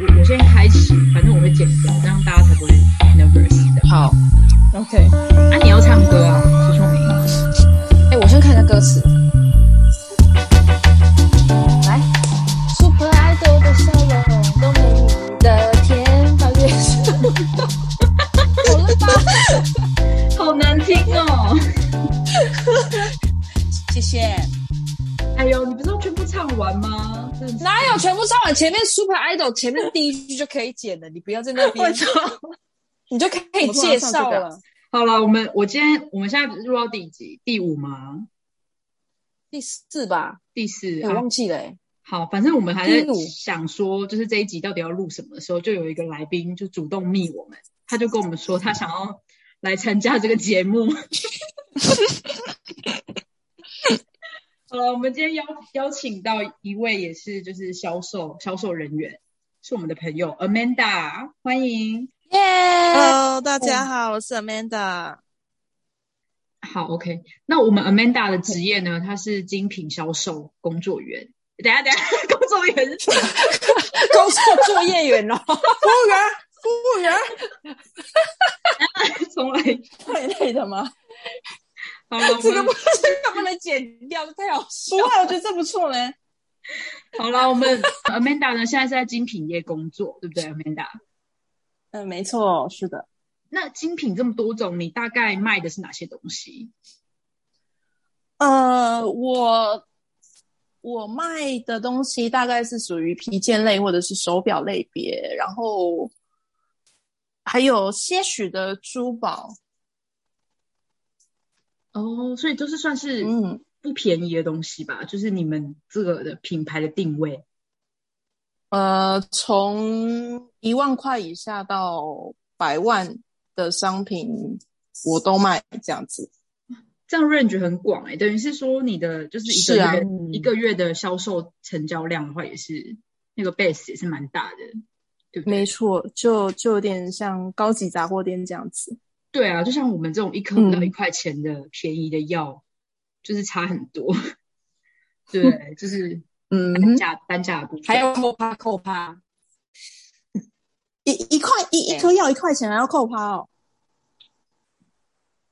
我我先开始，反正我会剪掉，这样大家才不会 nervous 的。好，OK。啊，你要唱歌啊，徐聪明。哎，我先看一下歌词。有全部唱完？前面 Super Idol 前面第一句就可以剪了，你不要在那边，你就可以介绍了。好了，我们我今天我们现在录到第几？第五吗？第四吧？第四，我忘记了。好，反正我们还在想说，就是这一集到底要录什么的时候，就有一个来宾就主动密我们，他就跟我们说他想要来参加这个节目。呃，我们今天邀邀请到一位也是就是销售销售人员，是我们的朋友 Amanda，欢迎。耶，Hello，大家好，我是 Amanda。好，OK，那我们 Amanda 的职业呢？她是精品销售工作员。等下，等下，工作员是什么？工作作业员哦，服务员，服务员。从来太累的吗？这个不，这个不能剪掉，太好笑。不会，我觉得这不错嘞。好了，我们 Amanda 呢，现在是在精品业工作，对不对，Amanda？嗯，没错，是的。那精品这么多种，你大概卖的是哪些东西？呃，我我卖的东西大概是属于皮件类或者是手表类别，然后还有些许的珠宝。哦，所以都是算是嗯不便宜的东西吧？就是你们这个的品牌的定位，呃，从一万块以下到百万的商品我都卖，这样子，这样 range 很广哎，等于是说你的就是一个月一个月的销售成交量的话，也是那个 base 也是蛮大的，对不对？没错，就就有点像高级杂货店这样子。对啊，就像我们这种一颗不到一块钱的便宜的药，就是差很多。对，就是嗯，单价单价的部分，还要扣趴扣趴，一一块一一颗药一块钱还要扣趴哦。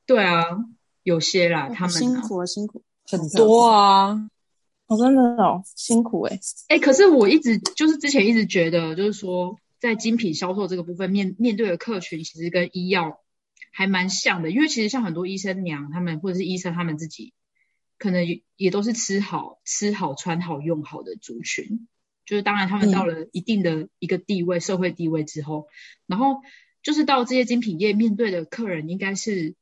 对啊，有些啦，他们辛苦啊，辛苦很多啊，哦，真的哦，辛苦哎哎，可是我一直就是之前一直觉得，就是说在精品销售这个部分面面对的客群，其实跟医药。还蛮像的，因为其实像很多医生娘他们，或者是医生他们自己，可能也也都是吃好、吃好、穿好、用好的族群。就是当然，他们到了一定的一个地位、社会地位之后，然后就是到这些精品业面对的客人，应该是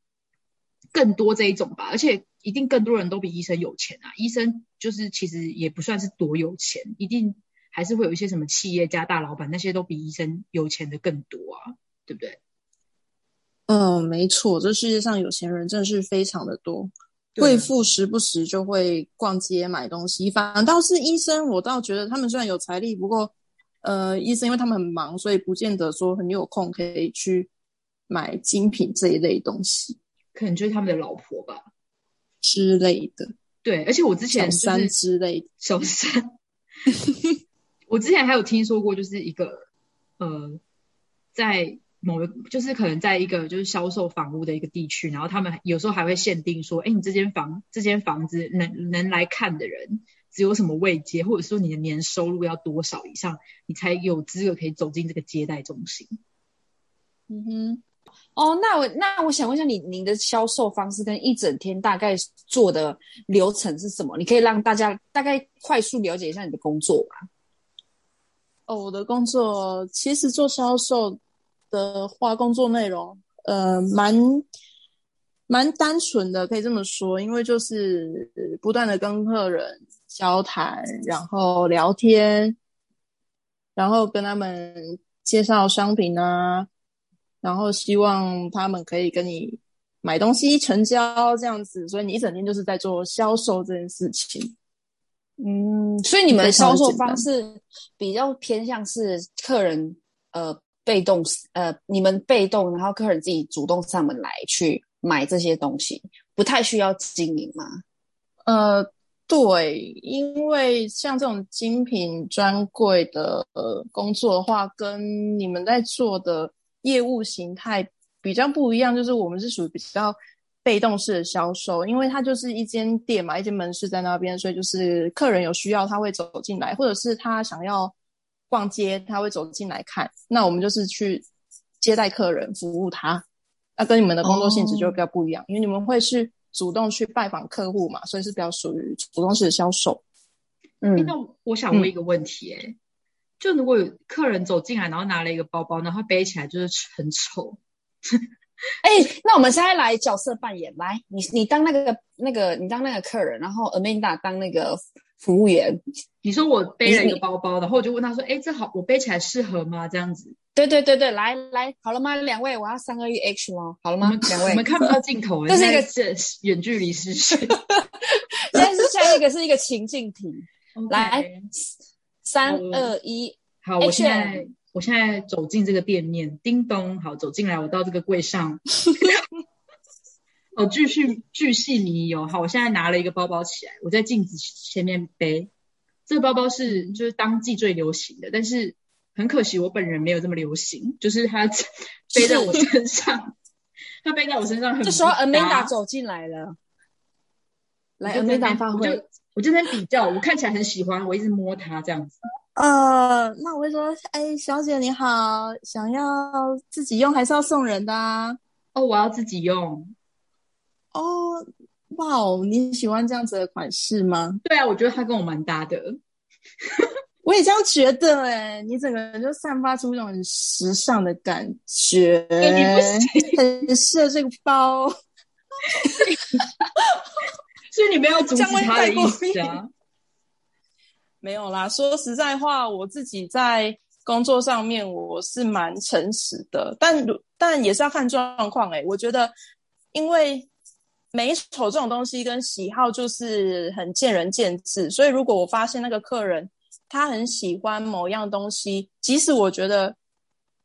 更多这一种吧。而且一定更多人都比医生有钱啊！医生就是其实也不算是多有钱，一定还是会有一些什么企业家、大老板那些都比医生有钱的更多啊，对不对？嗯，没错，这世界上有钱人真的是非常的多，贵妇时不时就会逛街买东西。反倒是医生，我倒觉得他们虽然有财力，不过，呃，医生因为他们很忙，所以不见得说很有空可以去买精品这一类东西。可能就是他们的老婆吧之类的。对，而且我之前小三之类小三，我之前还有听说过，就是一个呃，在。某个就是可能在一个就是销售房屋的一个地区，然后他们有时候还会限定说，哎，你这间房这间房子能能来看的人只有什么位阶，或者说你的年收入要多少以上，你才有资格可以走进这个接待中心。嗯哼，哦，那我那我想问一下，你您的销售方式跟一整天大概做的流程是什么？你可以让大家大概快速了解一下你的工作吧？哦，我的工作其实做销售。的话，工作内容呃，蛮蛮单纯的，可以这么说，因为就是不断的跟客人交谈，然后聊天，然后跟他们介绍商品啊，然后希望他们可以跟你买东西成交这样子，所以你一整天就是在做销售这件事情。嗯，所以你们的销售方式比较偏向是客人呃。被动呃，你们被动，然后客人自己主动上门来去买这些东西，不太需要经营吗？呃，对，因为像这种精品专柜的呃工作的话，跟你们在做的业务形态比较不一样，就是我们是属于比较被动式的销售，因为它就是一间店嘛，一间门市在那边，所以就是客人有需要他会走进来，或者是他想要逛街，他会走进来看，那我们就是去接待客人，服务他。那跟你们的工作性质就比较不一样，因为你们会是。主动去拜访客户嘛，所以是比较属于主动式的销售。嗯，那我想问一个问题，哎，就如果有客人走进来，然后拿了一个包包，然后背起来就是很丑。哎，那我们现在来角色扮演，来，你你当那个那个，你当那个客人，然后 Amanda 当那个服务员。你说我背了一个包包，然后我就问他说：“哎，这好，我背起来适合吗？”这样子。对对对对，来来，好了吗？两位，我要三二一 H 吗？好了吗？两位，我们看不到镜头，这是一个远距离视讯。现在是下一个是一个情境题，来，三二一，好，我现在我现在走进这个店面，叮咚，好，走进来，我到这个柜上，哦，继续巨细迷游，好，我现在拿了一个包包起来，我在镜子前面背，这个包包是就是当季最流行的，但是。很可惜，我本人没有这么流行，就是它 背在我身上，它背在我身上很。这时候，Amanda 走进来了，来，Amanda 发挥，我就在比较，我看起来很喜欢，我一直摸它这样子。呃，那我会说，哎，小姐你好，想要自己用还是要送人的啊？哦，我要自己用。哦，哇哦，你喜欢这样子的款式吗？对啊，我觉得它跟我蛮搭的。我也这样觉得哎，你整个人就散发出一种很时尚的感觉，很适合这个包。所以你没有阻止他的意思啊？没有啦，说实在话，我自己在工作上面我是蛮诚实的，但但也是要看状况哎。我觉得，因为美丑这种东西跟喜好就是很见仁见智，所以如果我发现那个客人。他很喜欢某样东西，即使我觉得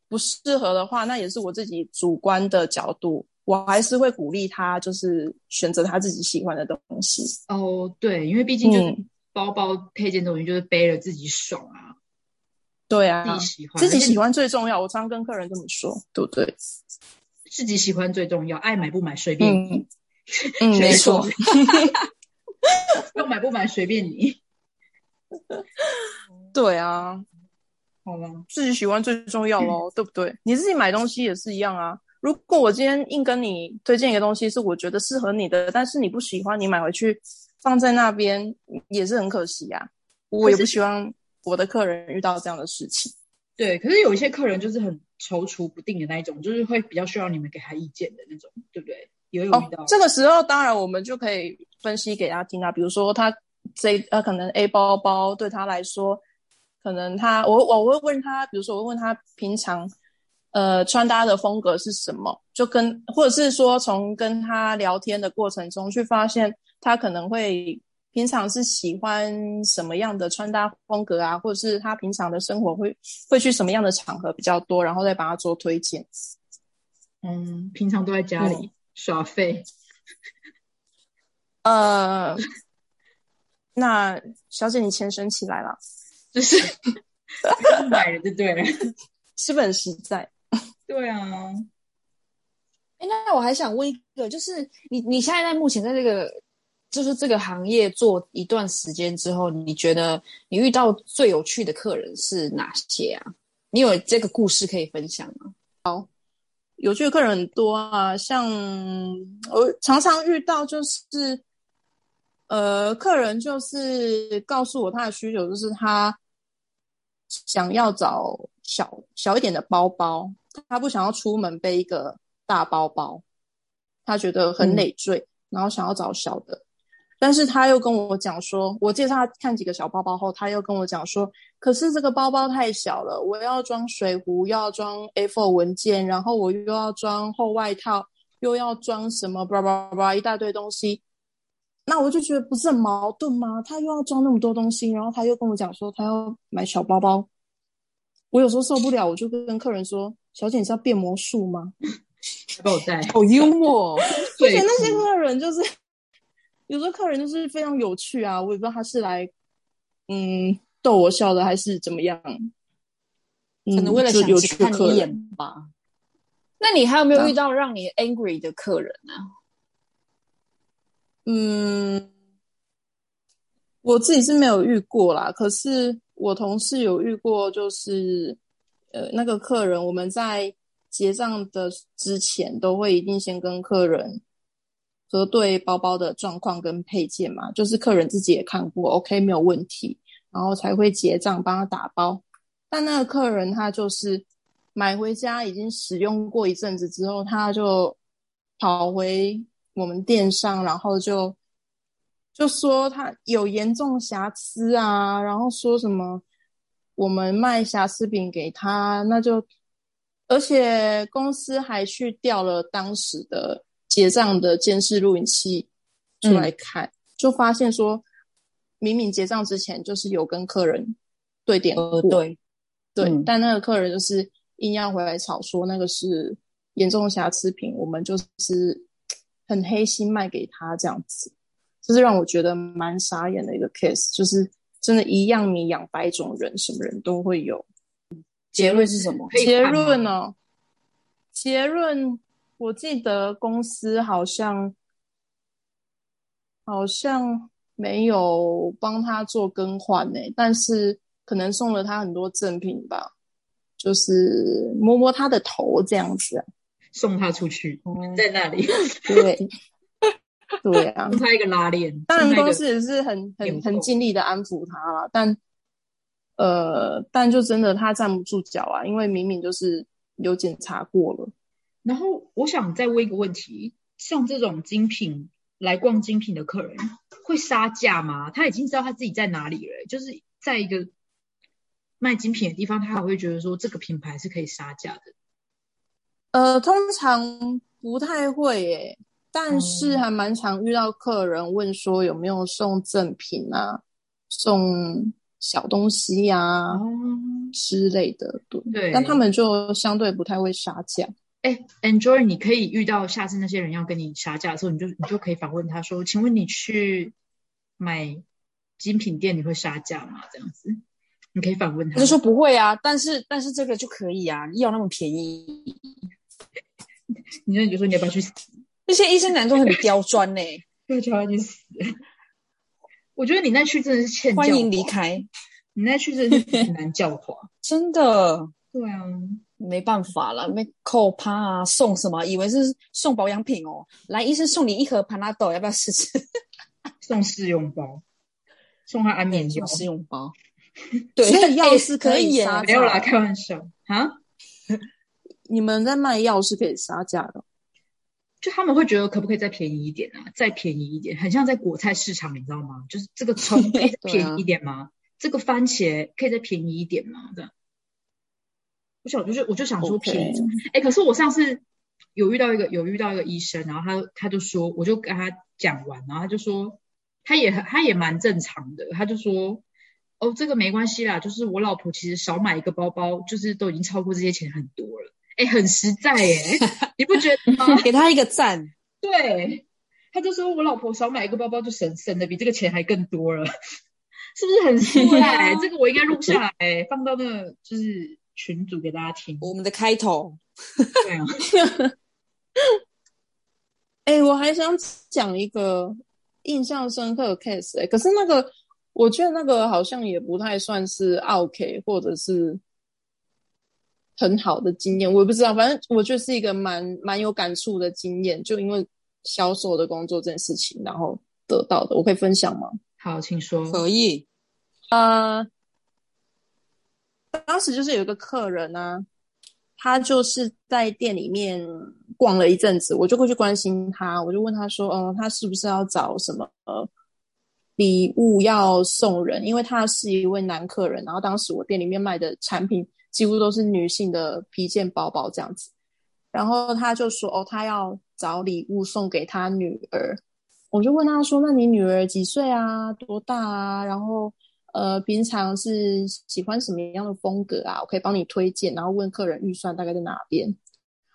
不适合的话，那也是我自己主观的角度，我还是会鼓励他，就是选择他自己喜欢的东西。哦，对，因为毕竟就是包包配件东西，就是背了自己爽啊。对啊，自己喜欢，自己喜欢最重要。我常跟客人这么说，对不对？自己喜欢最重要，爱买不买随便你。嗯，没错。要买不买随便你。对啊，好了，自己喜欢最重要喽，对不对？你自己买东西也是一样啊。如果我今天硬跟你推荐一个东西，是我觉得适合你的，但是你不喜欢，你买回去放在那边也是很可惜啊。我也不希望我的客人遇到这样的事情。对，可是有一些客人就是很踌躇不定的那一种，就是会比较需要你们给他意见的那种，对不对？也有遇到。这个时候，当然我们就可以分析给他听啊，比如说他。这呃，可能 A 包包对他来说，可能他我我会问他，比如说我会问他平常呃穿搭的风格是什么，就跟或者是说从跟他聊天的过程中去发现他可能会平常是喜欢什么样的穿搭风格啊，或者是他平常的生活会会去什么样的场合比较多，然后再帮他做推荐。嗯，平常都在家里耍废。呃。那小姐，你钱省起来了，就是 买了就对了，是不是很实在？对啊。哎，那我还想问一个，就是你你现在在目前在这个就是这个行业做一段时间之后，你觉得你遇到最有趣的客人是哪些啊？你有这个故事可以分享吗？好，有趣的客人很多啊，像我常常遇到就是。呃，客人就是告诉我他的需求，就是他想要找小小一点的包包，他不想要出门背一个大包包，他觉得很累赘，然后想要找小的。但是他又跟我讲说，我介绍他看几个小包包后，他又跟我讲说，可是这个包包太小了，我要装水壶，要装 A4 文件，然后我又要装厚外套，又要装什么叭叭叭一大堆东西。那我就觉得不是很矛盾吗？他又要装那么多东西，然后他又跟我讲说他要买小包包，我有时候受不了，我就跟客人说：“小姐，你是要变魔术吗？”帮我带，好幽默。而且那些客人就是有的客人就是非常有趣啊，我也不知道他是来嗯逗我笑的还是怎么样，可能为了想嗯就有看你一。眼吧。那你还有没有遇到让你 angry 的客人呢、嗯，我自己是没有遇过啦，可是我同事有遇过，就是呃那个客人，我们在结账的之前都会一定先跟客人核对包包的状况跟配件嘛，就是客人自己也看过，OK 没有问题，然后才会结账帮他打包。但那个客人他就是买回家已经使用过一阵子之后，他就跑回我们店上，然后就就说他有严重瑕疵啊，然后说什么我们卖瑕疵品给他，那就而且公司还去调了当时的结账的监视录影器出来看，就发现说明明结账之前就是有跟客人对点对，对，嗯但那个客人就是硬要回来吵说那个是严重瑕疵品，我们就是很黑心卖给他这样子，这是让我觉得蛮傻眼的一个 case，就是真的一样米养百种人，什么人都会有。结论是什么？结论哦，结论我记得公司好像好像没有帮他做更换呢，但是可能送了他很多赠品吧，就是摸摸他的头这样子啊。送他出去，哦在那里对，对啊送，他一个拉链。当然公司也是很很很尽力的安抚他了，但呃，但就真的他站不住脚啊，因为明明就是有检查过了。然后我想再问一个问题：像这种精品来逛精品的客人会杀价吗？他已经知道他自己在哪里了，就是在一个卖精品的地方，他还会觉得说这个品牌是可以杀价的。呃，通常不太会诶，但是哦还蛮常遇到客人问说有没有送赠品啊，送小东西呀、哦，之类的，对。对但他们就相对不太会杀价。哎，Enjoy，你可以遇到下次那些人要跟你杀价的时候，你就你就可以反问他说：“请问你去买精品店，你会杀价吗？”这样子，你可以反问他。他就说不会啊，但是但是这个就可以啊，要那么便宜，你那你就说你要不要去死？那些医生男都很刁钻呢、要叫他去死。我觉得你那去真的是欠教欢迎离化，开，你那去真的是很难教化。真的对啊，没办法了，没扣趴啊，送什么？以为是送保养品哦，来医生送你一盒潘拉豆，要不要试试？送试用包，送他安眠药送，试用包，对，所以药哎是可以杀没有啦，价开玩笑啊。你们在卖药是可以杀价的，就他们会觉得可不可以再便宜一点啊？再便宜一点，很像在果菜市场，你知道吗？就是这个葱可以再 便宜一点吗？这个番茄可以再便宜一点吗？这样，我想就是我就想说便宜。哎，可是我上次有遇到一个有遇到一个医生，然后他他就说，我就跟他讲完，然后他就说他也很他也蛮正常的，他就说。哦，这个没关系啦，就是我老婆其实少买一个包包，就是都已经超过这些钱很多了，哎，很实在耶，你不觉得吗？给他一个赞。对，他就说我老婆少买一个包包就省省的比这个钱还更多了，是不是很帅、啊 这个我应该录下来，放到那个就是群组给大家听。我们的开头，对啊，哎、我还想讲一个印象深刻的 case，哎、可是那个我觉得那个好像也不太算是 OK，或者是很好的经验，我也不知道，反正我觉得是一个蛮蛮有感触的经验，就因为销售的工作这件事情，然后得到的，我可以分享吗？好，请说。可以，呃，当时就是有一个客人呢、他就是在店里面逛了一阵子，我就过去关心他，我就问他说，嗯、他是不是要找什么礼物要送人？因为他是一位男客人，然后当时我店里面卖的产品几乎都是女性的皮件包包这样子，然后他就说，哦，他要找礼物送给他女儿。我就问他说：“那你女儿几岁啊？多大啊？然后呃，平常是喜欢什么样的风格啊？我可以帮你推荐。然后问客人预算大概在哪边。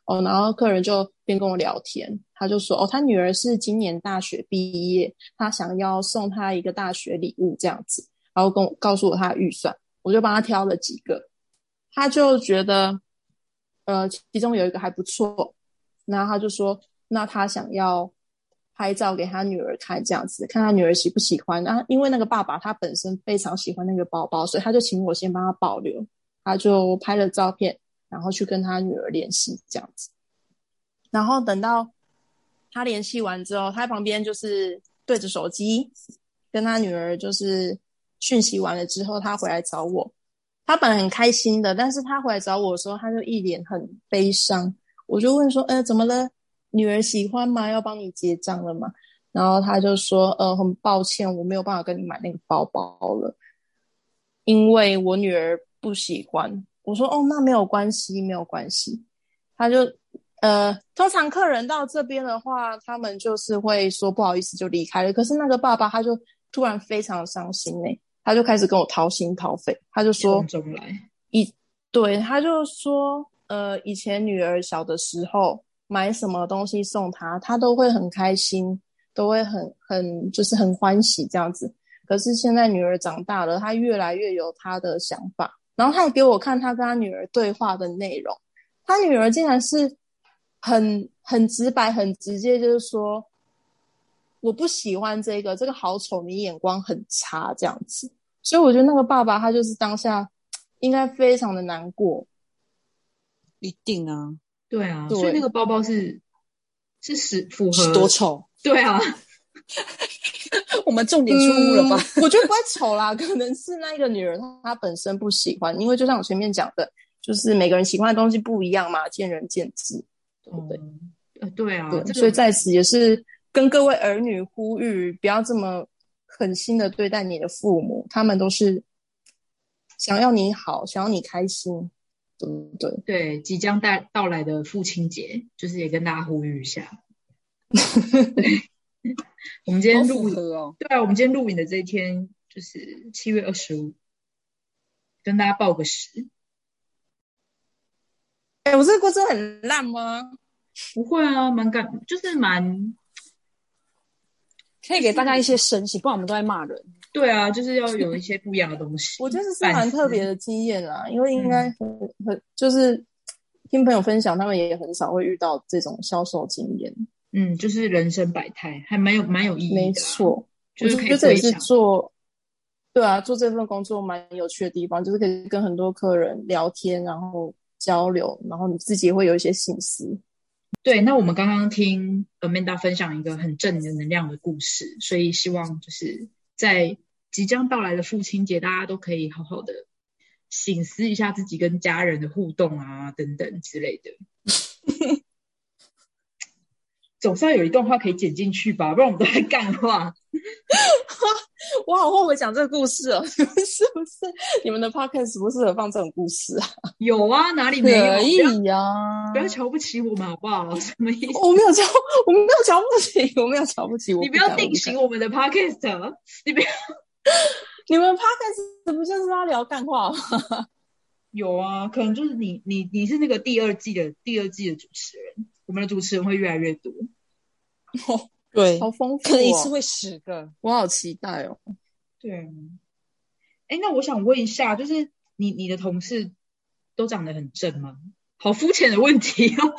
哦，然后客人就边跟我聊天，他就说哦，他女儿是今年大学毕业，他想要送她一个大学礼物这样子，然后跟我告诉我他的预算，我就帮他挑了几个，他就觉得呃其中有一个还不错，然后他就说那他想要拍照给他女儿看这样子，看他女儿喜不喜欢啊，因为那个爸爸他本身非常喜欢那个包包，所以他就请我先帮他保留，他就拍了照片。然后去跟他女儿联系这样子，然后等到他联系完之后，他旁边就是对着手机跟他女儿就是讯息完了之后，他回来找我。他本来很开心的，但是他回来找我的时候，他就一脸很悲伤。我就问说：“呃，怎么了？女儿喜欢吗？要帮你结账了吗？”然后他就说：“呃，很抱歉，我没有办法跟你买那个包包了，因为我女儿不喜欢。”我说哦，那没有关系，没有关系。他就呃，通常客人到这边的话，他们就是会说不好意思就离开了。可是那个爸爸他就突然非常伤心哎，他就开始跟我掏心掏肺，他就说以对，他就说呃，以前女儿小的时候买什么东西送她，她都会很开心，都会很很就是很欢喜这样子。可是现在女儿长大了，她越来越有她的想法。然后他也给我看他跟他女儿对话的内容，他女儿竟然是很很直白、很直接，就是说我不喜欢这个，这个好丑，你眼光很差这样子。所以我觉得那个爸爸他就是当下应该非常的难过，一定啊，对啊，所以那个包包是是是符合多丑，对啊。我们重点出误了吧？我觉得不会丑啦，可能是那个女人她本身不喜欢，因为就像我前面讲的，就是每个人喜欢的东西不一样嘛，见仁见智，对不对？呃，对啊，对，所以在此也是跟各位儿女呼吁，不要这么狠心的对待你的父母，他们都是想要你好，想要你开心，对不对？对，即将带到来的父亲节，就是也跟大家呼吁一下。我们今天录哦，对啊，我们今天录影的这一天就是七月二十五，跟大家报个时。哎，我这个故事很烂吗？不会啊，蛮感，就是蛮可以给大家一些神奇，不然我们都在骂人。对啊，就是要有一些不一样的东西。我觉得是蛮特别的经验啊，因为应该很很就是听朋友分享，他们也很少会遇到这种销售经验。嗯，就是人生百态，还蛮有蛮有意义的。没错，就是可以这也是做，对啊，做这份工作蛮有趣的地方，就是可以跟很多客人聊天，然后交流，然后你自己也会有一些心思。对，那我们刚刚听 Amanda 分享一个很正能量的故事，所以希望就是在即将到来的父亲节，大家都可以好好的醒思一下自己跟家人的互动啊，等等之类的。总算有一段话可以剪进去吧，不然我们都在干话。我好后悔讲这个故事哦，是不是？你们的 podcast 不适合放这种故事啊？有啊，哪里没有？可以呀，不要瞧不起我们好不好？什么意思？我没有瞧，我没有瞧不起，我没有瞧不起我。你不要定型我们的 podcast，你不要。你们 podcast 不就是要聊干话吗？有啊，可能就是你，你，你是那个第二季的第二季的主持人。我们的主持人会越来越多，哦，对，好丰富，可能一次会十个，我好期待哦。对，哎，那我想问一下，就是你你的同事都长得很正吗？好肤浅的问题哦。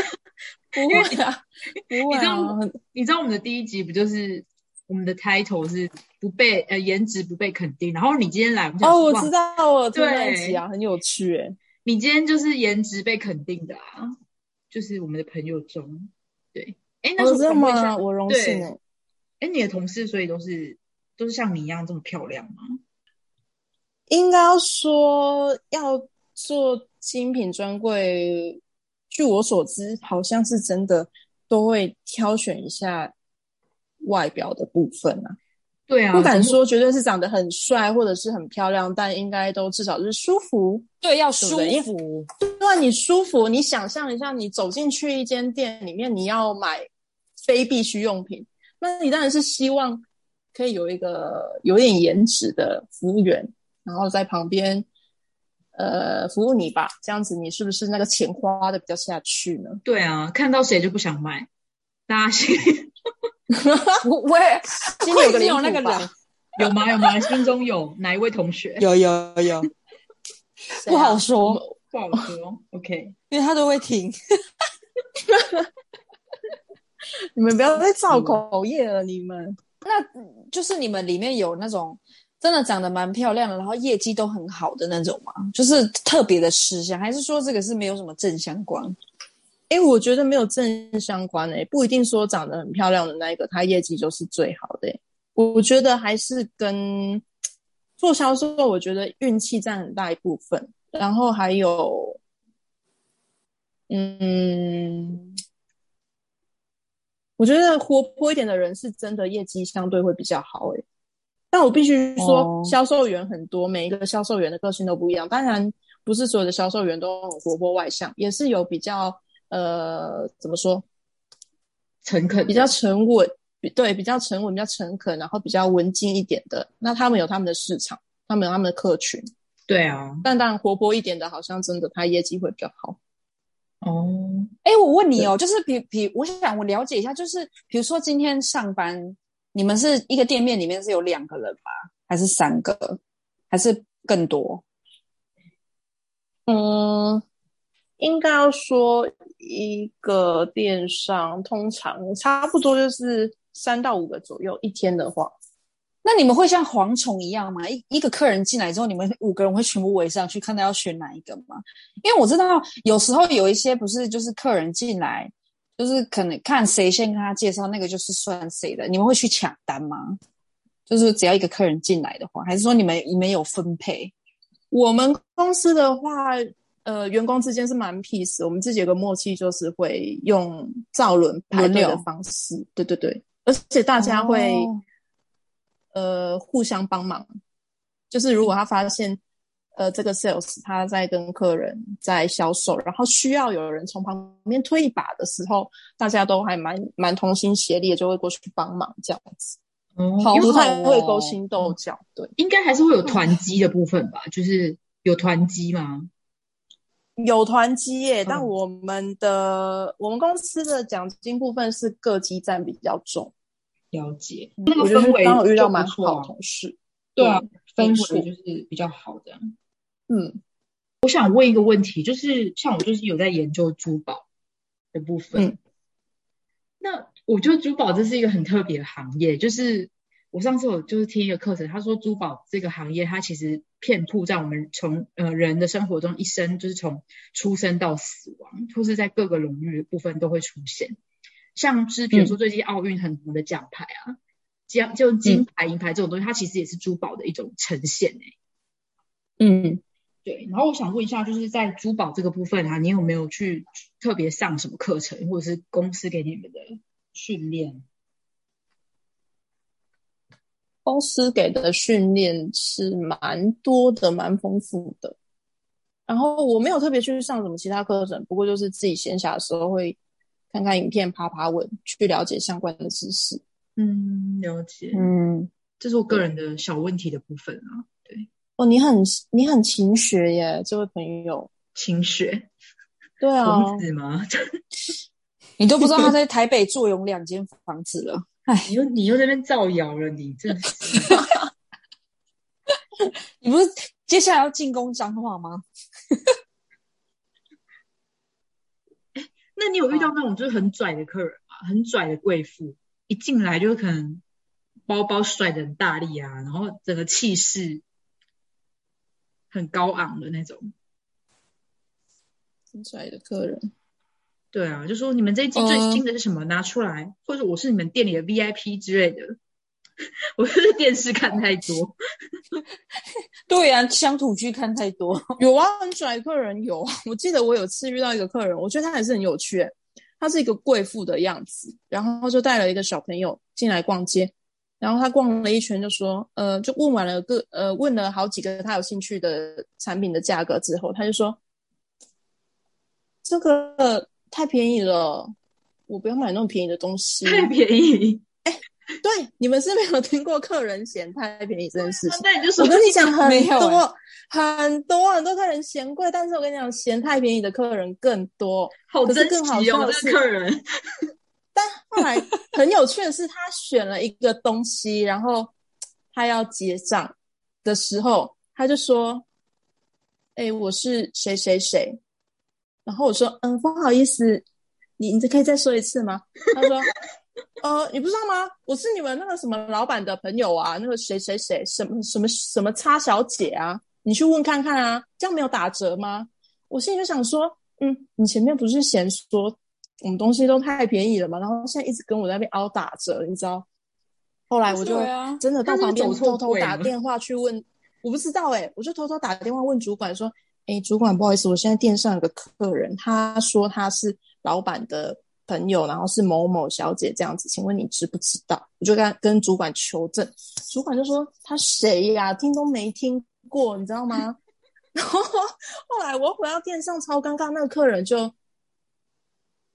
不会啊，不会啊。你知道我们的第一集不就是我们的 title 是不被呃颜值不被肯定，然后你今天来哦，我知道，我对那集啊，很有趣哎。你今天就是颜值被肯定的啊。就是我们的朋友中，对，哎，那是吗？我荣幸哎，哎，你的同事所以都是都是像你一样这么漂亮吗？应该要说要做精品专柜，据我所知，好像是真的都会挑选一下外表的部分啊。对啊，不敢说绝对是长得很帅或者是很漂亮，但应该都至少是舒服。对，要舒服。对啊，你舒服，你想象一下，你走进去一间店里面，你要买非必需用品，那你当然是希望可以有一个有点颜值的服务员，然后在旁边，呃服务你吧，这样子你是不是那个钱花的比较下去呢？对啊，看到谁就不想买，大家心我我也心里有那个人，有吗？有吗？心中有哪一位同学？有有有，不好说，不好说。OK，因为他都会听。你们不要再造口业了，你们。那就是你们里面有那种真的长得蛮漂亮的，然后业绩都很好的那种吗？就是特别的吃香，还是说这个是没有什么正相关？哎，我觉得没有正相关诶，不一定说长得很漂亮的那一个，他业绩就是最好的诶。我觉得还是跟做销售，我觉得运气占很大一部分，然后还有，嗯，我觉得活泼一点的人是真的业绩相对会比较好诶。但我必须说哦，销售员很多，每一个销售员的个性都不一样。当然，不是所有的销售员都很活泼外向，也是有比较呃，怎么说，诚恳比较沉稳，比对，比较沉稳，比较诚恳，然后比较文静一点的。那他们有他们的市场，他们有他们的客群。对啊。但当然，活泼一点的，好像真的他业绩会比较好。哦，哎，我问你哦，就是比比，我想我了解一下，就是比如说今天上班，你们是一个店面里面是有两个人吗？还是三个？还是更多？嗯，应该要说一个电商通常差不多就是三到五个左右，一天的话。那你们会像蝗虫一样吗？一一个客人进来之后，你们五个人会全部围上去，看他要选哪一个吗？因为我知道有时候有一些不是就是客人进来，就是可能看谁先跟他介绍，那个就是算谁的。你们会去抢单吗？就是只要一个客人进来的话，还是说你们你们有分配？我们公司的话，呃，员工之间是蛮 peace，我们自己有个默契，就是会用造轮排队的方式，对对对，而且大家会、哦呃互相帮忙，就是如果他发现呃这个 sales 他在跟客人在销售，然后需要有人从旁边推一把的时候，大家都还蛮蛮同心协力的，就会过去帮忙这样子，哦，好因为不太会哦勾心斗角，对。应该还是会有团积的部分吧？就是有团积吗？有团积耶，但嗯。我们的我们公司的奖金部分是个机占比较重，了解，那个氛围刚好遇到蛮好的同事。对啊，氛围就是比较好的。嗯。我想问一个问题，就是像我就是有在研究珠宝的部分，嗯。那我觉得珠宝这是一个很特别的行业，就是我上次有就是听一个课程，他说珠宝这个行业它其实遍布在我们从呃人的生活中一生，就是从出生到死亡，或是在各个领域的部分都会出现，像是比如说最近奥运很红的奖牌啊，奖就金牌、银牌这种东西，它其实也是珠宝的一种呈现诶、嗯，对，然后我想问一下，就是在珠宝这个部分啊，你有没有去特别上什么课程，或者是公司给你们的训练？公司给的训练是蛮多的，蛮丰富的。然后我没有特别去上什么其他课程，不过就是自己闲暇的时候会看看影片、爬爬文，去了解相关的知识。嗯，了解。嗯，这是我个人的小问题的部分啊。对，哦，你很你很勤学耶，这位朋友。勤学，对啊，孔子吗？你都不知道他在台北坐拥两间房子了。你又你又在那边造谣了，你真是。你不是接下来要进攻脏话吗？那你有遇到那种就是很拽的客人吗？很拽的贵妇，一进来就可能包包甩得很大力啊，然后整个气势很高昂的那种。很拽的客人。对啊，就说你们这一季最新的是什么？拿出来，或者我是你们店里的 VIP 之类的。我就是电视看太多，对呀、乡土剧看太多。有啊，很拽的客人有。我记得我有次遇到一个客人，我觉得他还是很有趣耶。他是一个贵妇的样子，然后就带了一个小朋友进来逛街，然后他逛了一圈，就说，呃，就问完了个，呃，问了好几个他有兴趣的产品的价格之后，他就说，这个太便宜了，我不要买那么便宜的东西。太便宜。对，你们是没有听过客人嫌太便宜这件事情。那你就说我跟你讲，很多很多很多客人嫌贵，但是我跟你讲，嫌太便宜的客人更多。好是更好惜哦，这笑的是个客人。但后来很有趣的是，他选了一个东西，然后他要结账的时候，他就说：“哎、我是谁谁谁。”然后我说：“嗯，不好意思，你你可以再说一次吗？”他说：“呃，你不知道吗？我是你们那个什么老板的朋友啊，那个谁谁谁，什么什么什么叉小姐啊，你去问看看啊，这样没有打折吗？”我心里就想说：“嗯，你前面不是嫌说我们东西都太便宜了嘛，然后现在一直跟我在那边凹打折，你知道？后来我就真的到旁边偷偷打电话去问，我不知道哎、我就偷偷打电话问主管说：“哎，主管，不好意思，我现在店上有个客人，他说他是老板的朋友，然后是某某小姐这样子，请问你知不知道？”我就跟跟主管求证，主管就说：“他谁呀、听都没听过，你知道吗？” 然后后来我回到店上超尴尬，那个客人就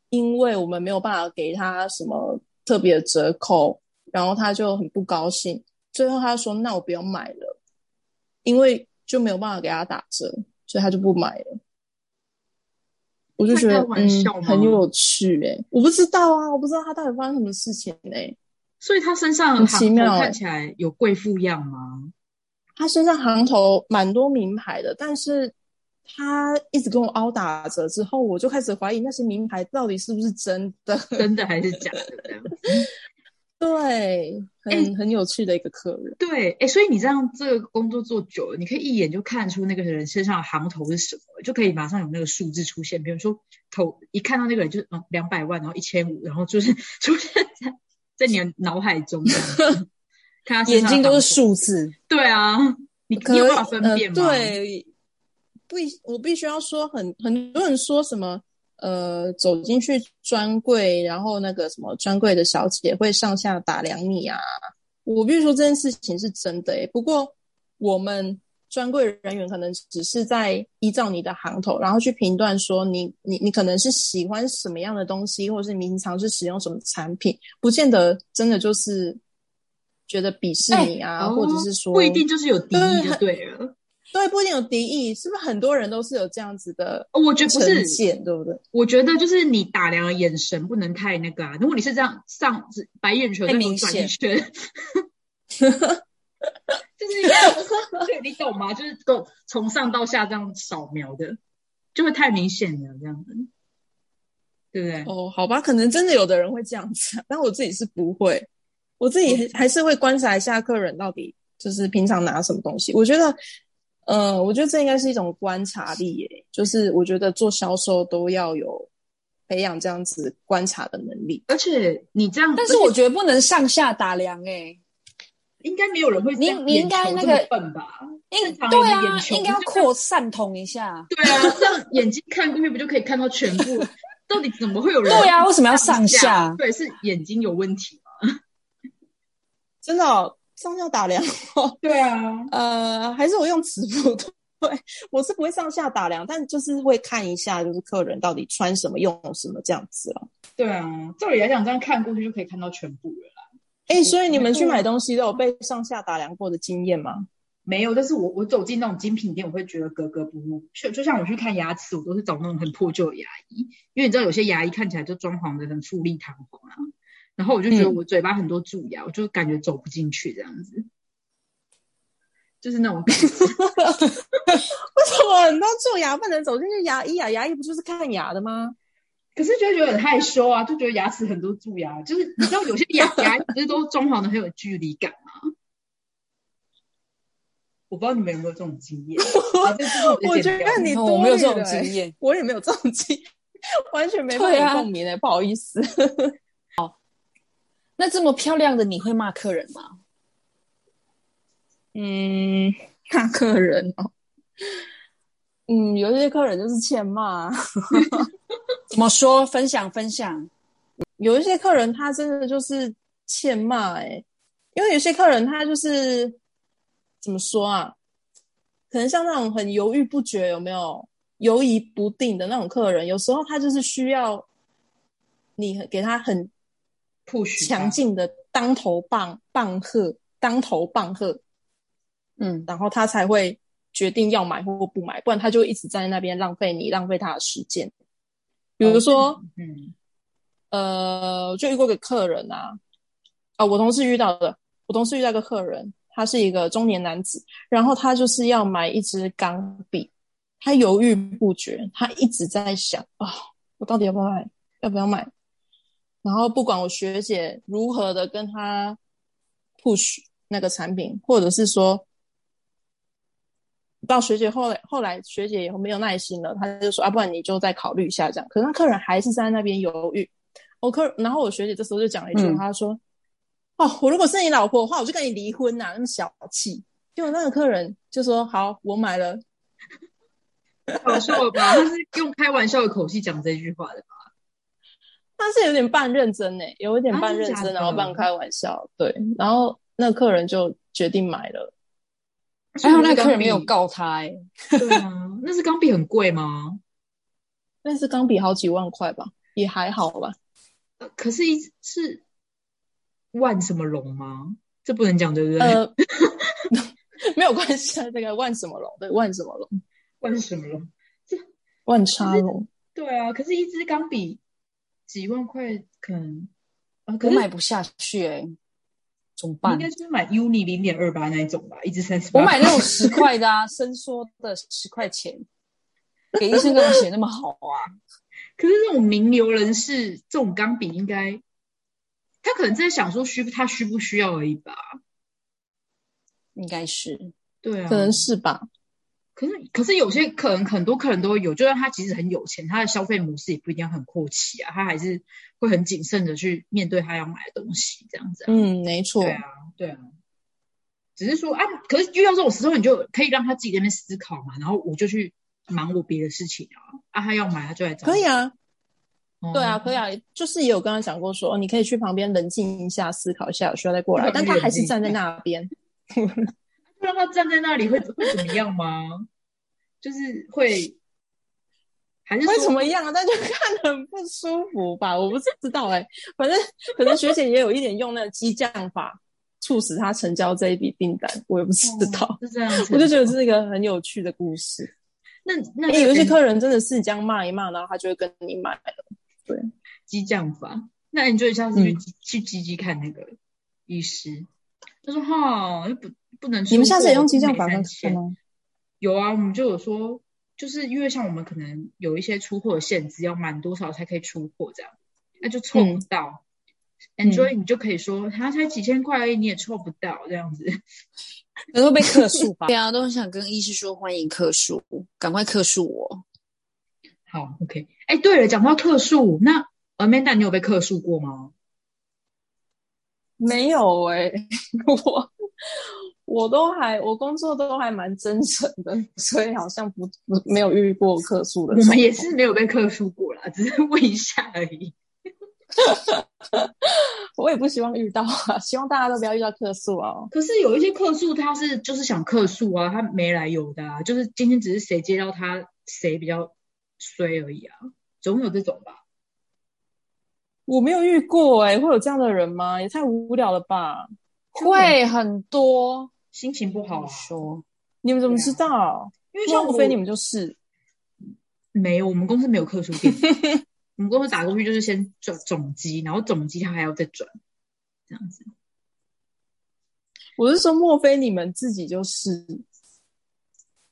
因为我们没有办法给他什么特别的折扣，然后他就很不高兴。最后他说：“那我不要买了，因为就没有办法给他打折，所以他就不买了。”我就觉得很有趣诶、我不知道啊，我不知道他到底发生什么事情诶、所以他身上很奇妙欸看起来有贵妇样吗？他身上行头蛮多名牌的，但是他一直跟我凹打折之后，我就开始怀疑那些名牌到底是不是真的。真的还是假的？对，很、哎很有趣的一个客人。对，哎，所以你这样这个工作做久了，你可以一眼就看出那个人身上的行头是什么，就可以马上有那个数字出现。比如说头一看到那个人就是嗯两百万，然后一千五，然后就是出现在在你的脑海中 看他眼睛都是。数字，对啊，你可你有办法分呃辨吗？对，不一，我必须要说很，很多人说什么，呃，走进去专柜，然后那个什么专柜的小姐会上下打量你啊。我必须说这件事情是真的诶、不过我们专柜人员可能只是在依照你的行头，然后去评断说你你你可能是喜欢什么样的东西，或者是你平常是使用什么产品，不见得真的就是觉得鄙视你啊，或者是说哦不一定就是有敌意就对对了。对，不一定有敌意，是不是很多人都是有这样子的哦我觉得不是对不对？我觉得就是你打量的眼神不能太那个啊。如果你是这样上白眼球太再给我转一明显圈，就是你懂吗？就是够从上到下这样扫描的，就会太明显了，这样子，对不对？哦，好吧，可能真的有的人会这样子啊，但我自己是不会，我自己还是会观察一下客人到底就是平常拿什么东西。我觉得，呃，我觉得这应该是一种观察力耶，就是我觉得做销售都要有培养这样子观察的能力。而且你这样，但是我觉得不能上下打量哎、应该没有人会你你应该那个笨吧？应正常对啊人的眼，球应该扩散同一下。对啊，这样眼睛看过去不就可以看到全部？到底怎么会有人？对啊，为什么要上下？对，是眼睛有问题吗？真的、哦、上下打量哦，对啊，呃，还是我用词不对，我是不会上下打量，但就是会看一下，就是客人到底穿什么、用什么这样子了。对啊，照理来讲，这样看过去就可以看到全部了啦。哎、所以你们去买东西都有被上下打量过的经验吗？没有，但是我我走进那种精品店，我会觉得格格不入。就就像我去看牙齿，我都是找那种很破旧的牙医，因为你知道有些牙医看起来就装潢的很富丽堂皇啊。然后我就觉得嗯我嘴巴很多蛀牙，我就感觉走不进去这样子，就是那种感觉。为什么很多蛀牙不能走进去牙医啊？牙医不就是看牙的吗？可是就会觉得很害羞啊，就觉得牙齿很多蛀牙，就是你知道有些牙牙医不是都装潢的很有距离感吗？我不知道你们有没有这种经验。我觉得你我没有这种经验，我也没有这种经，完全没办法共鸣诶、不好意思。那这么漂亮的你会骂客人吗？嗯，骂客人哦，嗯，有一些客人就是欠骂，怎么说？分享分享。有一些客人他真的就是欠骂诶、因为有些客人他就是怎么说啊？可能像那种很犹豫不决，有没有犹疑不定的那种客人，有时候他就是需要你给他很强劲的当头棒棒喝，当头棒喝，嗯，然后他才会决定要买或不买，不然他就一直在那边浪费你，浪费他的时间。比如说，嗯呃，就遇过个客人啊，啊，我同事遇到的，我同事遇到一个客人，他是一个中年男子，然后他就是要买一支钢笔，他犹豫不决，他一直在想啊、我到底要不要买，要不要买？然后不管我学姐如何的跟他 push 那个产品，或者是说，到学姐后来后来学姐也没有耐心了，她就说啊，不然你就再考虑一下这样。可是那客人还是在那边犹豫。我客，然后我学姐这时候就讲了一句嗯，她说：“哦，我如果是你老婆的话，我就跟你离婚呐、那么小气。”结果那个客人就说：“好，我买了。好笑吧？他是用开玩笑的口气讲这句话的吧？”他是有点半认真呢，有一点啊半认真，然后半开玩笑。对，然后那客人就决定买了。还好那个客人没有告他、欸，对啊，那是钢笔很贵吗？那是钢笔好几万块吧，也还好吧。呃可是一是万什么龙吗？这不能讲对不对？呃，没有关系啊，这个万什么龙？对，万什么龙？万什么龙？万叉龙。对啊，可是一支钢笔几万块，可能啊，可我是买不下去、欸，怎么办应？该就是买 Uni 零点二八那一种吧，一支三十。我买那种十块的啊，伸缩的十块钱，给医生干嘛写那么好啊？可是这种名流人士，这种钢笔应该，他可能在想说需他需不需要而已吧。应该是，对啊，可能是吧。可是可是有些可能很多客人都会有，就算他其实很有钱，他的消费模式也不一定要很阔气啊，他还是会很谨慎的去面对他要买的东西，这样子啊。嗯，没错对。啊，对啊。只是说啊，可是遇到这种时候，你就可以让他自己在那边思考嘛，然后我就去忙我别的事情啊。啊，他要买他就来找。可以啊，哦对啊，可以啊，就是也有跟他讲过说，哦，你可以去旁边冷静一下，思考一下，有需要再过来。但他还是站在那边。让他站在那里会 会怎么样吗？就是会，还是会怎么样啊？但就看得很不舒服吧，我不是知道哎、反正可能学姐也有一点用那个激将法，促使他成交这一笔订单，我也不知道。哦是这样子？我就觉得这是一个很有趣的故事。那那哎、有一些客人真的是这样骂一骂，然后他就会跟你买了。对激将法，那你就下次去、嗯去激激看那个医师。他说哈，又不不能你们下次也用激激将法吗？有啊，我们就有说，就是因为像我们可能有一些出货的限制，要满多少才可以出货这样，那就凑不到。嗯 Enjoy 你就可以说他才几千块而已，你也凑不到这样子。可能会被克数吧？对啊，都很想跟医师说欢迎克数，赶快克数我。好，OK。哎，对了，讲到客诉，那 Amanda 你有被客诉过吗？没有哎、我我都还我工作都还蛮真诚的，所以好像不不没有遇过客诉的。我们也，是没有被客诉过啦，只是问一下而已。我也不希望遇到啊，希望大家都不要遇到客诉哦。可是有一些客诉，他是就是想客诉啊，他没来由的啊，就是今天只是谁接到他谁比较衰而已啊，总有这种吧。我没有遇过哎、会有这样的人吗？也太无聊了吧！会很多，心情不好好啊，说，你们怎么知道？因为像我莫非你们就是？没有，我们公司没有客诉电话，我们公司打过去就是先转总机，然后总机他还要再转，这样子。我是说，莫非你们自己就是？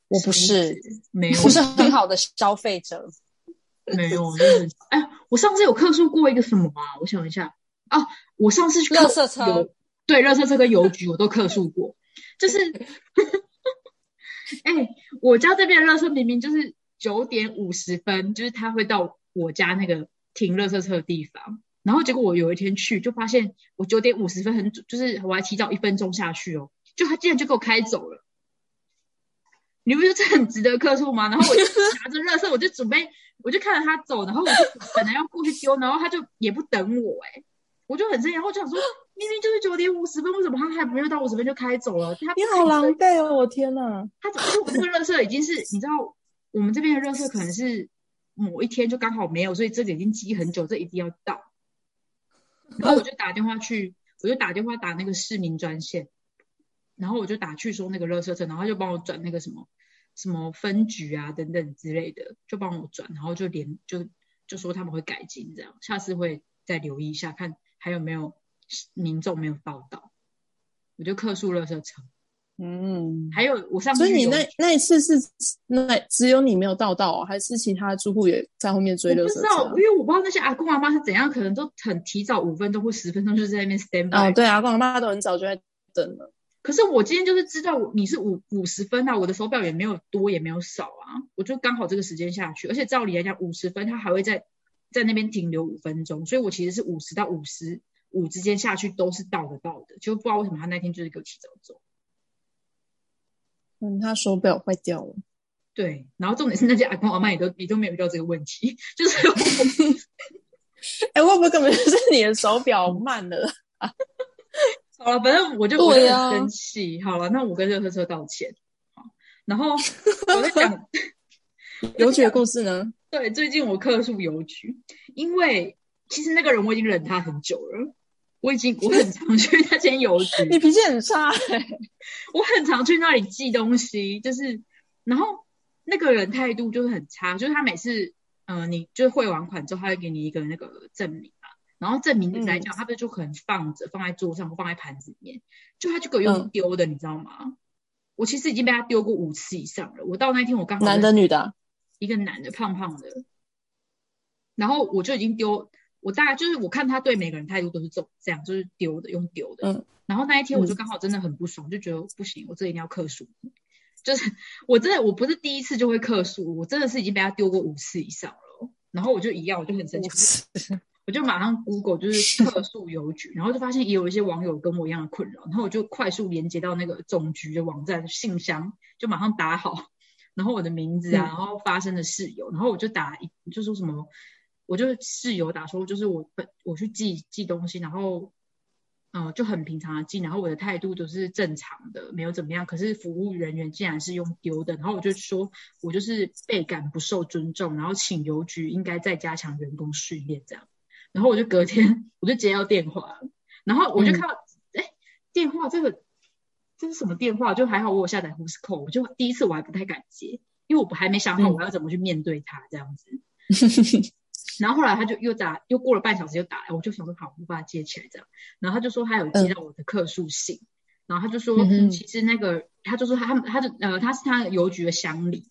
我不是，没有，我是很好的消费者。没有，就是哎，我上次有客诉过一个什么啊？我想一下啊，我上次去客色车有对，热色车跟邮局我都客诉过，就是，哎，我家这边的垃圾明明就是九点五十分，就是他会到我家那个停垃圾车的地方，然后结果我有一天去，就发现我九点五十分很准，就是我还提早一分钟下去哦，就他竟然就给我开走了。你不觉得这很值得客诉吗？然后我就拿着热色，我就准备，我就看着他走，然后我就本来要过去丢，然后他就也不等我、欸，我就很生气，然后就想说，明明就是九点五十分，为什么他还没有到五十分就开走了？他你好狼狈哦！我天哪！他怎么？因为我们这个热色已经是，你知道，我们这边的热色可能是某一天就刚好没有，所以这个已经积很久，这一定要到。然后我就打电话去我就打电话打那个市民专线，然后我就打去说那个垃圾车，然后他就帮我转那个什么什么分局啊等等之类的，就帮我转，然后就连就就说他们会改进这样，下次会再留意一下，看还有没有民众没有报道，我就客诉垃圾车。嗯，还有我上次所以你那那一次是那只有你没有到到、哦，还是其他住户也在后面追垃圾我不知道，因？为我不知道那些阿公阿妈是怎样，可能都很提早五分钟或十分钟就在那边 stand by。哦，对啊，爸妈都很早就在等了。可是我今天就是知道你是五五十分啊，我的手表也没有多也没有少啊，我就刚好这个时间下去，而且照理来讲五十分他还会在在那边停留五分钟，所以我其实是五十到五十五之间下去都是到得到的，就不知道为什么他那天就是给我提早走。嗯，他手表坏掉了。对，然后重点是那些阿公阿妈也都也都没有遇到这个问题，就是我 哎、会不会根本就是你的手表慢了？好了，反正我就我就对啊很生气。好了，那我跟热车车道歉。好，然后我在讲，邮局的故事呢？对，最近我客诉邮局，因为其实那个人我已经忍他很久了，我已经我很常去那间邮局，你脾气很差。哎、我很常去那里寄东西，就是然后那个人态度就是很差，就是他每次呃你就是汇完款之后，他会给你一个那个证明嘛，然后证明来讲，他不是就可能放着放在桌上或放在盘子里面，就他就给我用嗯。丢的，你知道吗？我其实已经被他丢过五次以上了。我到那天我刚好男的女的啊、一个男的胖胖的，然后我就已经丢，我大概就是我看他对每个人态度都是这种这样，就是丢的用丢的。嗯然后那一天我就嗯刚好真的很不爽，就觉得不行，我这一定要克数。就是我真的我不是第一次就会克数，我真的是已经被他丢过五次以上了哦。然后我就一样，我就很生气，我就马上 Google 就是客诉邮局，然后就发现也有一些网友跟我一样的困扰，然后我就快速连接到那个总局的网站信箱，就马上打好，然后我的名字啊，嗯然后发生的事由，然后我就打一就说什么，我就室友打说就是我本我去寄寄东西，然后呃就很平常的寄，然后我的态度都是正常的，没有怎么样，可是服务人员竟然是用丢的，然后我就说我就是倍感不受尊重，然后请邮局应该再加强员工训练这样，然后我就隔天 我就接到电话，然后我就看到哎、电话这个这是什么电话？就还好我有下载 Who's Call，我就第一次我还不太敢接，因为我还没想好嗯我要怎么去面对他这样子。然后后来他就又打，又过了半小时又打来，我就想说好，我把他接起来这样。然后他就说他有接到我的客诉信，然后他就说、嗯其实那个他就说他们他就呃他是他邮局的乡里，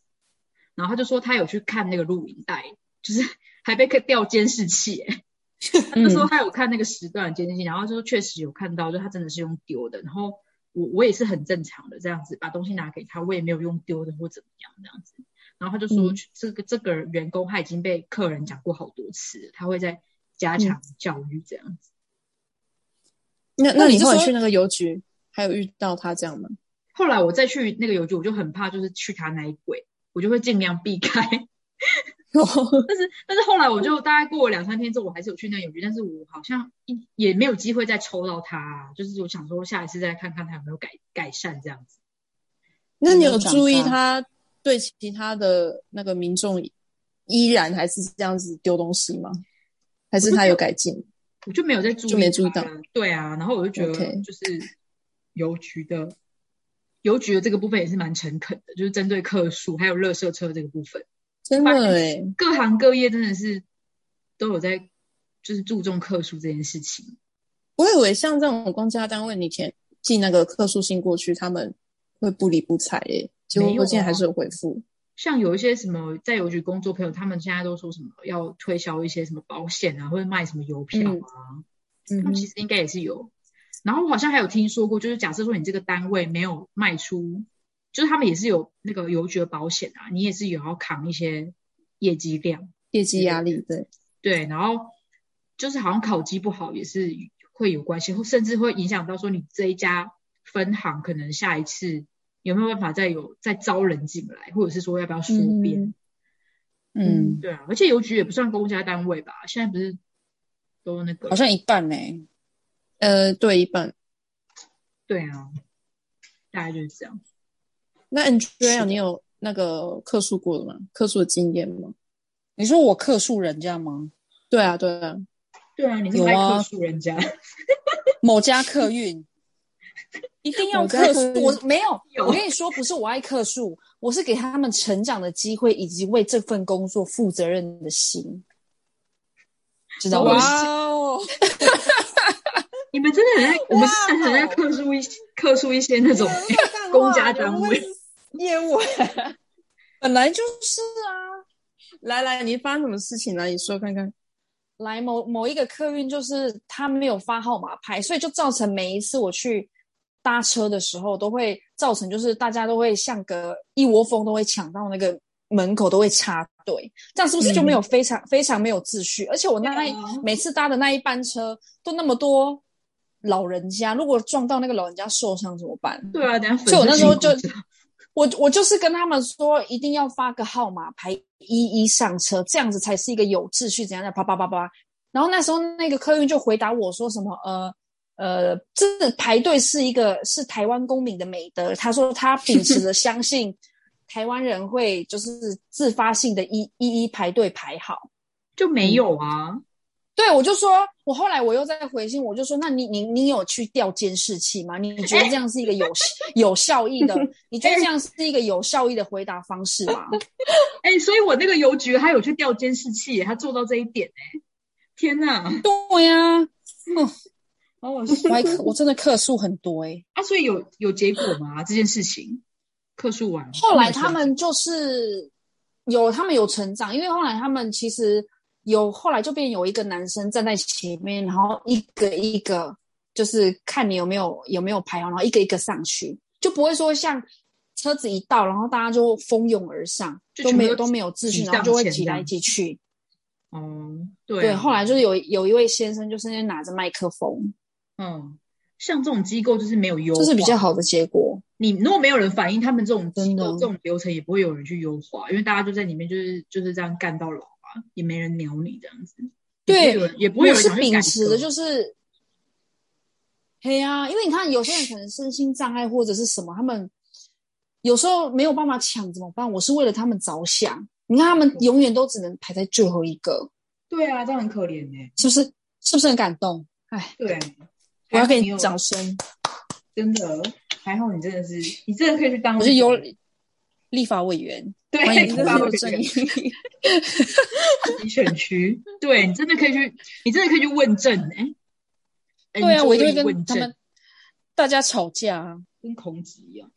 然后他就说他有去看那个录影带，就是 还被调监视器、欸，他就说他有看那个时段的监视器，然后就说确实有看到，就他真的是用丢的，然后我我也是很正常的这样子把东西拿给他，我也没有用丢的或怎么样这样子。然后他就说，嗯这个这个员工他已经被客人讲过好多次，他会在加强教育这样子。那那你后来去那个邮局，还有遇到他这样吗？后来我再去那个邮局，我就很怕，就是去他那一柜，我就会尽量避开。但是但是后来我就大概过了两三天之后，我还是有去那个邮局，但是我好像一也没有机会再抽到他，就是我想说下一次再看看他有没有改改善这样子。那你有注意大他对其他的那个民众依然还是这样子丢东西吗？还是他有改进？我就没有在注意，就没注意到。对啊，然后我就觉得就是邮局的邮局的这个部分也是蛮诚恳的，就是针对客数还有垃圾车这个部分，真的哎，各行各业真的是都有在就是注重客数这件事情。我以为像这种公家单位，你填寄那个客诉信过去，他们会不理不睬诶，结果没有啊我今天还是有回复。像有一些什么在邮局工作朋友，他们现在都说什么要推销一些什么保险啊，或者卖什么邮票啊，嗯他们其实应该也是有。然后我好像还有听说过，就是假设说你这个单位没有卖出，就是他们也是有那个邮局的保险啊，你也是有要扛一些业绩量，业绩压力，对，对，然后就是好像考绩不好也是会有关系，或甚至会影响到说你这一家分行可能下一次有没有办法再有再招人进来，或者是说要不要缩编？嗯，对啊，而且邮局也不算公家单位吧，现在不是都那个好像一半呢、呃，对，一半。对啊，大概就是这样。那 Andrea，你有那个客诉过的吗？客诉的经验吗？你说我客诉人家吗？对啊，对啊，对啊，你是在克诉人家？某家客运，一定要某家客诉。客运我没 有，我跟你说，不是我爱客诉，我是给他们成长的机会，以及为这份工作负责任的心，知道吗？哇哦，你们真的很在，我们真的很在克数一克数一些那种公家单位。业务本来就是啊。来来，你发生什么事情了？你说看看。来某某一个客运，就是他没有发号码牌，所以就造成每一次我去搭车的时候，都会造成就是大家都会像个一窝蜂都会抢到那个门口，都会插队，这样是不是就没有非常、非常没有秩序？而且我那一、每次搭的那一班车都那么多老人家，如果撞到那个老人家受伤怎么办？对啊，等下所以我那时候就 我我就是跟他们说，一定要发个号码牌，一一上车，这样子才是一个有秩序，怎样的啪啪啪啪。然后那时候那个客运就回答我说什么呃呃，这排队是一个是台湾公民的美德。他说他秉持着相信 台湾人会就是自发性的一一一排队排好。就没有啊。对，我就说，我后来我又在回信，我就说，那你你你有去调监视器吗？你你觉得这样是一个有 有效益的？你觉得这样是一个有效益的回答方式吗？哎、所以我那个邮局他有去调监视器，他做到这一点哎、天哪，对呀、好好笑我还客我真的客诉很多欸、啊！所以有有结果吗？这件事情客诉完，后来他们就是有他们有成长，因为后来他们其实有后来就变有一个男生站在前面，然后一个一个就是看你有没有有没有排好，然后一个一个上去，就不会说像车子一到，然后大家就蜂拥而上，就都都没有都没有秩序，然后就会挤来挤去。哦，对对，啊后来就是有有一位先生就是那拿着麦克风，嗯，像这种机构就是没有优化，这是比较好的结果。你如果没有人反映，他们这种机构这种流程也不会有人去优化，因为大家就在里面就是就是这样干到老啊，也没人鸟你这样子。对也不会有人去改秉持的就是，嘿呀、因为你看有些人可能身心障碍或者是什么，他们有时候没有办法抢怎么办？我是为了他们着想，你看他们永远都只能排在最后一个，对啊，这样很可怜哎、是不是？是不是很感动？哎，对，我要给你掌声。真的还好，你真的是你真的可以去当我是有立法委员，对欢迎立法委有正义员。你选区，对你真的可以去，你真的可以去问政哎、哎对啊，我一定会跟他们大家吵架啊。跟孔子一样。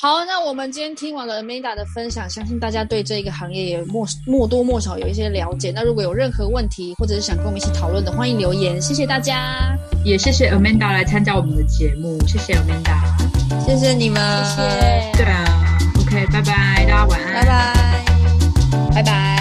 好，那我们今天听完了 Amanda 的分享，相信大家对这个行业也莫莫多莫少有一些了解。那如果有任何问题，或者是想跟我们一起讨论的，欢迎留言。谢谢大家，也谢谢 Amanda 来参加我们的节目，谢谢 Amanda。谢谢你们，谢谢。对啊，OK，拜拜，大家晚安，拜拜。